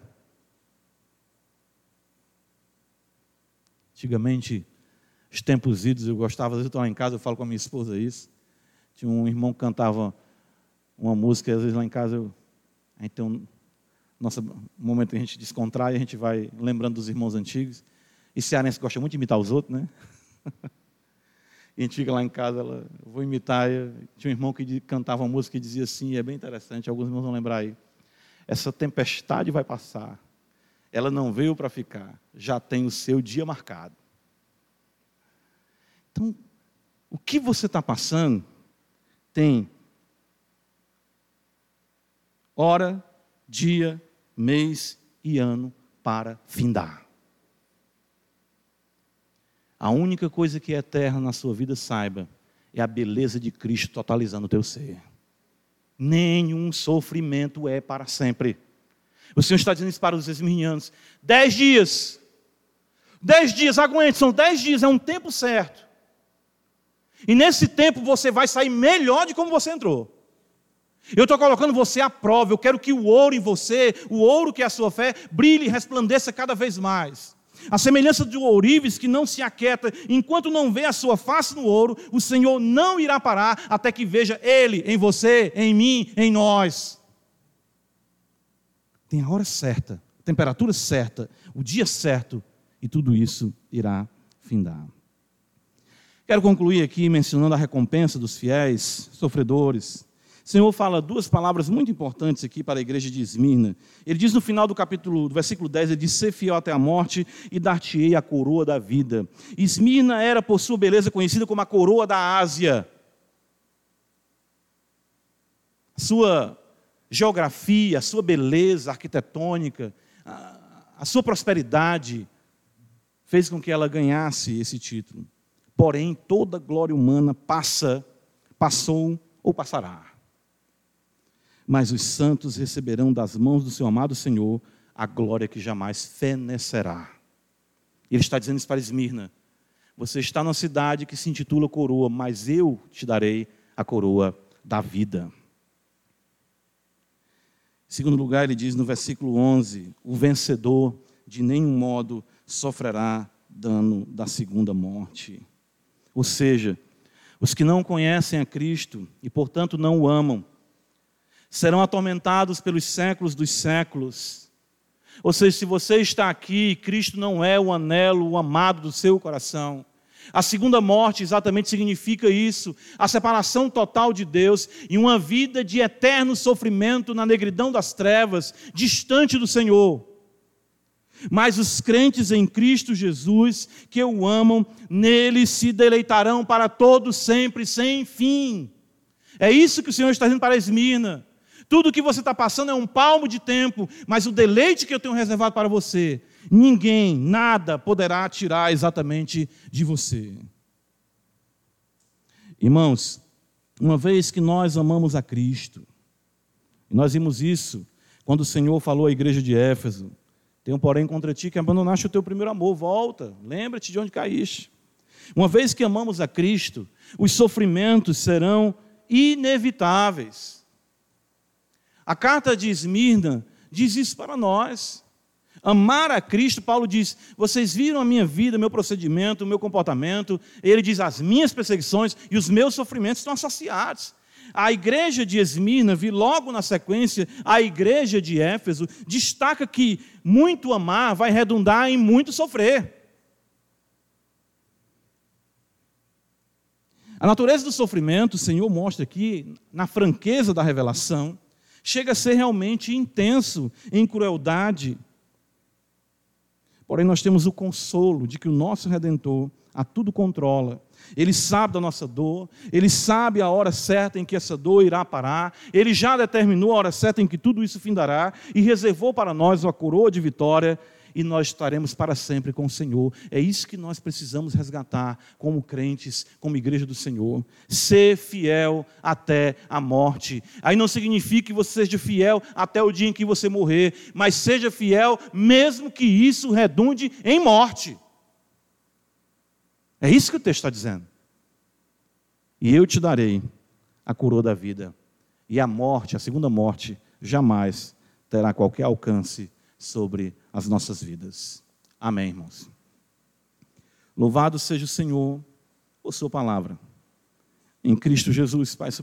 Antigamente, os tempos idos, eu gostava, às vezes eu estou lá em casa, eu falo com a minha esposa isso, tinha um irmão que cantava uma música, às vezes lá em casa eu, um, nosso momento que a gente descontrai, a gente vai lembrando dos irmãos antigos. E cearense gosta muito de imitar os outros, né? e a gente fica lá em casa, ela, vou imitar. Tinha um irmão que cantava uma música e dizia assim, é bem interessante, alguns irmãos vão lembrar aí. Essa tempestade vai passar, ela não veio para ficar, já tem o seu dia marcado. Então, o que você está passando tem hora, dia, mês e ano para findar. A única coisa que é eterna na sua vida, saiba, é a beleza de Cristo totalizando o teu ser. Nenhum sofrimento é para sempre. O Senhor está dizendo isso para os esmirnianos. Dez dias. Dez dias, aguente, são dez dias, é um tempo certo. E nesse tempo você vai sair melhor de como você entrou. Eu estou colocando você à prova. Eu quero que o ouro em você, o ouro que é a sua fé, brilhe e resplandeça cada vez mais. A semelhança do ourives que não se aquieta, enquanto não vê a sua face no ouro, o Senhor não irá parar até que veja Ele em você, em mim, em nós. Tem a hora certa, a temperatura certa, o dia certo, e tudo isso irá findar. Quero concluir aqui mencionando a recompensa dos fiéis, sofredores, o Senhor fala duas palavras muito importantes aqui para a igreja de Esmirna. Ele diz no final do capítulo, do versículo 10, ele diz: Ser fiel até a morte e dar-te-ei a coroa da vida. Esmirna era, por sua beleza, conhecida como a coroa da Ásia. Sua geografia, a sua beleza arquitetônica, a, sua prosperidade fez com que ela ganhasse esse título. Porém, toda glória humana passa, passou ou passará mas os santos receberão das mãos do seu amado Senhor a glória que jamais fenecerá. Ele está dizendo isso para Esmirna. Você está numa cidade que se intitula coroa, mas eu te darei a coroa da vida. Em segundo lugar, ele diz no versículo 11: O vencedor de nenhum modo sofrerá dano da segunda morte. Ou seja, os que não conhecem a Cristo e, portanto, não o amam, serão atormentados pelos séculos dos séculos. Ou seja, se você está aqui, Cristo não é o anelo, o amado do seu coração, A segunda morte exatamente significa isso: a separação total de Deus e uma vida de eterno sofrimento na negridão das trevas, distante do Senhor. Mas os crentes em Cristo Jesus, que o amam, nele se deleitarão para todo sempre, sem fim. É isso que o Senhor está dizendo para Esmirna. Tudo que você está passando é um palmo de tempo, mas o deleite que eu tenho reservado para você, ninguém, nada poderá tirar exatamente de você. Irmãos, uma vez que nós amamos a Cristo, e nós vimos isso quando o Senhor falou à igreja de Éfeso, tenho, porém, contra ti que abandonaste o teu primeiro amor. Volta, lembra-te de onde caíste. Uma vez que amamos a Cristo, os sofrimentos serão inevitáveis. A carta de Esmirna diz isso para nós. Amar a Cristo, Paulo diz: vocês viram a minha vida, meu procedimento, o meu comportamento. Ele diz: as minhas perseguições e os meus sofrimentos estão associados. A igreja de Esmirna, vi logo na sequência, a igreja de Éfeso, destaca que muito amar vai redundar em muito sofrer. A natureza do sofrimento, o Senhor mostra aqui, na franqueza da revelação, chega a ser realmente intenso em crueldade. Porém, nós temos o consolo de que o nosso Redentor a tudo controla ele sabe da nossa dor, Ele sabe a hora certa em que essa dor irá parar, Ele já determinou a hora certa em que tudo isso findará e reservou para nós uma coroa de vitória e nós estaremos para sempre com o Senhor. É isso que nós precisamos resgatar como crentes, como igreja do Senhor. Ser fiel até a morte. Aí não significa que você seja fiel até o dia em que você morrer, mas seja fiel mesmo que isso redunde em morte. É isso que o texto está dizendo. E eu te darei a coroa da vida, e a morte, a segunda morte, jamais terá qualquer alcance sobre as nossas vidas. Amém, irmãos. Louvado seja o Senhor por Sua palavra. Em Cristo Jesus, Pai